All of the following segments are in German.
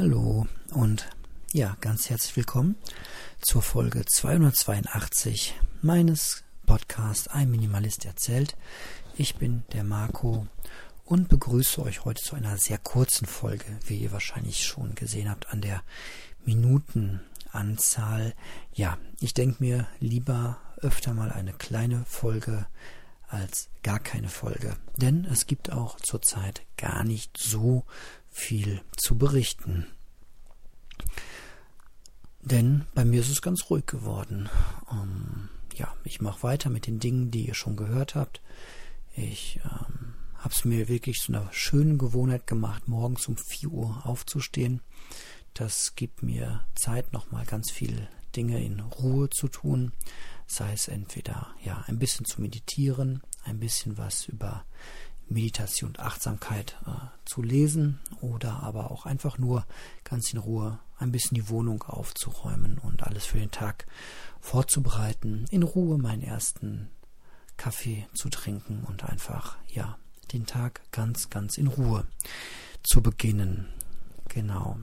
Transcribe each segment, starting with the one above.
Hallo und ja, ganz herzlich willkommen zur Folge 282 meines Podcasts Ein Minimalist erzählt. Ich bin der Marco und begrüße euch heute zu einer sehr kurzen Folge, wie ihr wahrscheinlich schon gesehen habt an der Minutenanzahl. Ja, ich denke mir lieber öfter mal eine kleine Folge als gar keine Folge. Denn es gibt auch zurzeit gar nicht so viel zu berichten. Denn bei mir ist es ganz ruhig geworden. Ähm, ja, ich mache weiter mit den Dingen, die ihr schon gehört habt. Ich ähm, habe es mir wirklich zu einer schönen Gewohnheit gemacht, morgens um 4 Uhr aufzustehen. Das gibt mir Zeit, nochmal ganz viele Dinge in Ruhe zu tun. Sei es entweder ja ein bisschen zu meditieren, ein bisschen was über Meditation und Achtsamkeit äh, zu lesen oder aber auch einfach nur ganz in Ruhe ein bisschen die Wohnung aufzuräumen und alles für den Tag vorzubereiten, in Ruhe meinen ersten Kaffee zu trinken und einfach, ja, den Tag ganz, ganz in Ruhe zu beginnen. Genau.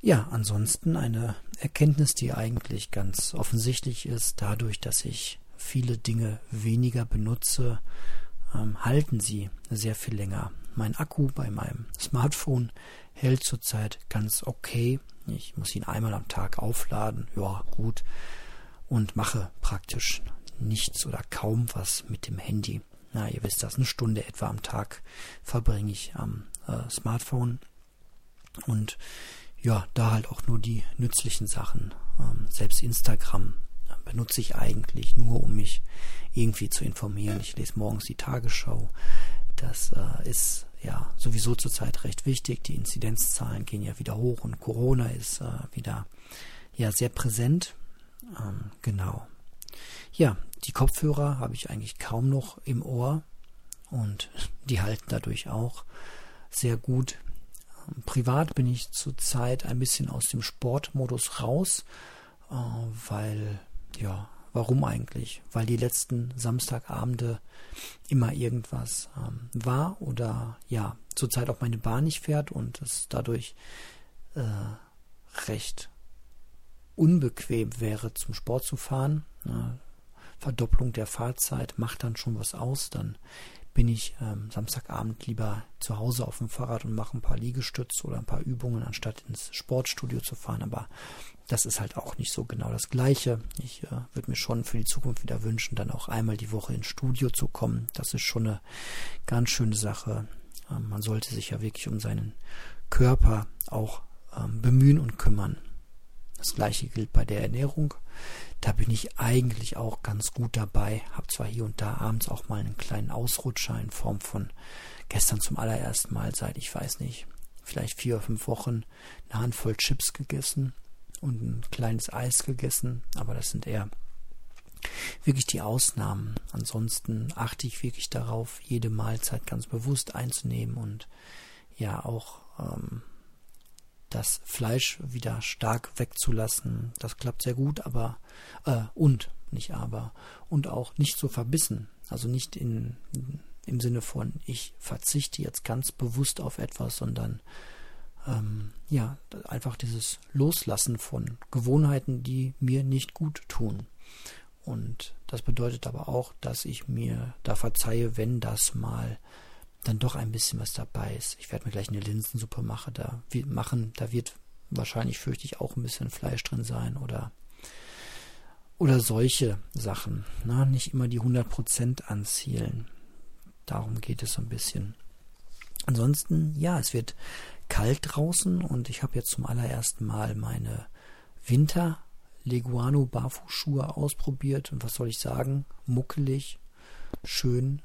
Ja, ansonsten eine Erkenntnis, die eigentlich ganz offensichtlich ist, dadurch, dass ich viele Dinge weniger benutze, ähm, halten sie sehr viel länger. Mein Akku bei meinem Smartphone hält zurzeit ganz okay. Ich muss ihn einmal am Tag aufladen, ja gut, und mache praktisch nichts oder kaum was mit dem Handy. Na, ihr wisst das, eine Stunde etwa am Tag verbringe ich am äh, Smartphone und ja, da halt auch nur die nützlichen Sachen. Ähm, selbst Instagram benutze ich eigentlich nur, um mich irgendwie zu informieren. Ich lese morgens die Tagesschau. Das äh, ist ja sowieso zurzeit recht wichtig. Die Inzidenzzahlen gehen ja wieder hoch und Corona ist äh, wieder ja sehr präsent. Ähm, genau. Ja, die Kopfhörer habe ich eigentlich kaum noch im Ohr und die halten dadurch auch sehr gut. Ähm, privat bin ich zurzeit ein bisschen aus dem Sportmodus raus, äh, weil ja, warum eigentlich? Weil die letzten Samstagabende immer irgendwas ähm, war oder ja, zurzeit auch meine Bahn nicht fährt und es dadurch äh, recht unbequem wäre, zum Sport zu fahren. Ne? Verdopplung der Fahrzeit macht dann schon was aus. Dann bin ich ähm, Samstagabend lieber zu Hause auf dem Fahrrad und mache ein paar Liegestütze oder ein paar Übungen, anstatt ins Sportstudio zu fahren. Aber das ist halt auch nicht so genau das Gleiche. Ich äh, würde mir schon für die Zukunft wieder wünschen, dann auch einmal die Woche ins Studio zu kommen. Das ist schon eine ganz schöne Sache. Ähm, man sollte sich ja wirklich um seinen Körper auch ähm, bemühen und kümmern. Das gleiche gilt bei der Ernährung. Da bin ich eigentlich auch ganz gut dabei. Hab zwar hier und da abends auch mal einen kleinen Ausrutscher in Form von gestern zum allerersten Mal seit, ich weiß nicht, vielleicht vier oder fünf Wochen eine Handvoll Chips gegessen und ein kleines Eis gegessen, aber das sind eher wirklich die Ausnahmen. Ansonsten achte ich wirklich darauf, jede Mahlzeit ganz bewusst einzunehmen und ja auch ähm, das Fleisch wieder stark wegzulassen. Das klappt sehr gut, aber äh, und nicht aber und auch nicht so verbissen. Also nicht in, im Sinne von ich verzichte jetzt ganz bewusst auf etwas, sondern ähm, ja einfach dieses Loslassen von Gewohnheiten, die mir nicht gut tun. Und das bedeutet aber auch, dass ich mir da verzeihe, wenn das mal dann doch ein bisschen was dabei ist. Ich werde mir gleich eine Linsensuppe machen, da, machen, da wird wahrscheinlich, fürchte ich, auch ein bisschen Fleisch drin sein oder oder solche Sachen. Na, ne? nicht immer die 100% anzielen. Darum geht es so ein bisschen. Ansonsten, ja, es wird kalt draußen und ich habe jetzt zum allerersten Mal meine Winter Leguano Barfußschuhe ausprobiert und was soll ich sagen? Muckelig, schön,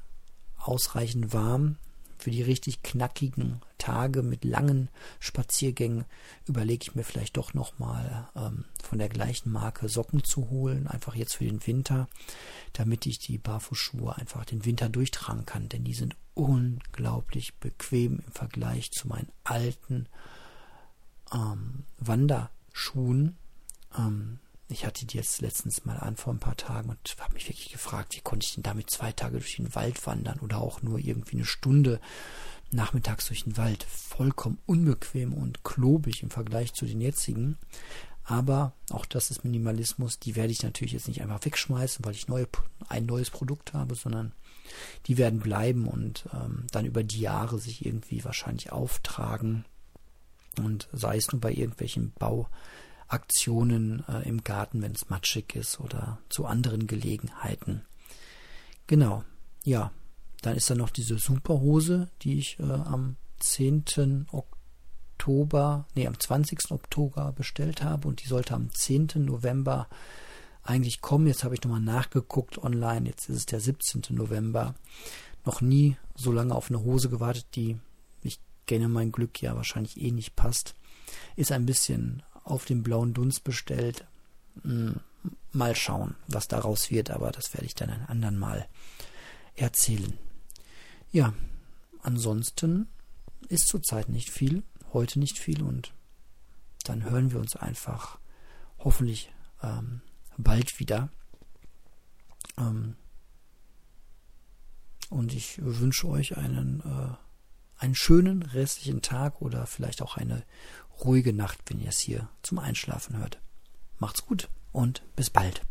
ausreichend warm für die richtig knackigen Tage mit langen Spaziergängen überlege ich mir vielleicht doch nochmal ähm, von der gleichen Marke Socken zu holen, einfach jetzt für den Winter, damit ich die Barfußschuhe einfach den Winter durchtragen kann, denn die sind unglaublich bequem im Vergleich zu meinen alten ähm, Wanderschuhen. Ähm, ich hatte die jetzt letztens mal an vor ein paar Tagen und habe mich wirklich gefragt, wie konnte ich denn damit zwei Tage durch den Wald wandern oder auch nur irgendwie eine Stunde nachmittags durch den Wald. Vollkommen unbequem und klobig im Vergleich zu den jetzigen. Aber auch das ist Minimalismus. Die werde ich natürlich jetzt nicht einfach wegschmeißen, weil ich neue, ein neues Produkt habe, sondern die werden bleiben und ähm, dann über die Jahre sich irgendwie wahrscheinlich auftragen. Und sei es nur bei irgendwelchen Bauaktionen äh, im Garten, wenn es matschig ist oder zu anderen Gelegenheiten. Genau, ja. Dann ist da noch diese Superhose, die ich äh, am 10. Oktober, nee, am 20. Oktober bestellt habe und die sollte am 10. November eigentlich kommen. Jetzt habe ich nochmal nachgeguckt online. Jetzt ist es der 17. November. Noch nie so lange auf eine Hose gewartet, die ich kenne mein Glück ja wahrscheinlich eh nicht passt. Ist ein bisschen auf den blauen Dunst bestellt. Hm, mal schauen, was daraus wird, aber das werde ich dann ein anderen Mal erzählen. Ja, ansonsten ist zurzeit nicht viel, heute nicht viel und dann hören wir uns einfach hoffentlich ähm, bald wieder. Ähm, und ich wünsche euch einen, äh, einen schönen restlichen Tag oder vielleicht auch eine ruhige Nacht, wenn ihr es hier zum Einschlafen hört. Macht's gut und bis bald.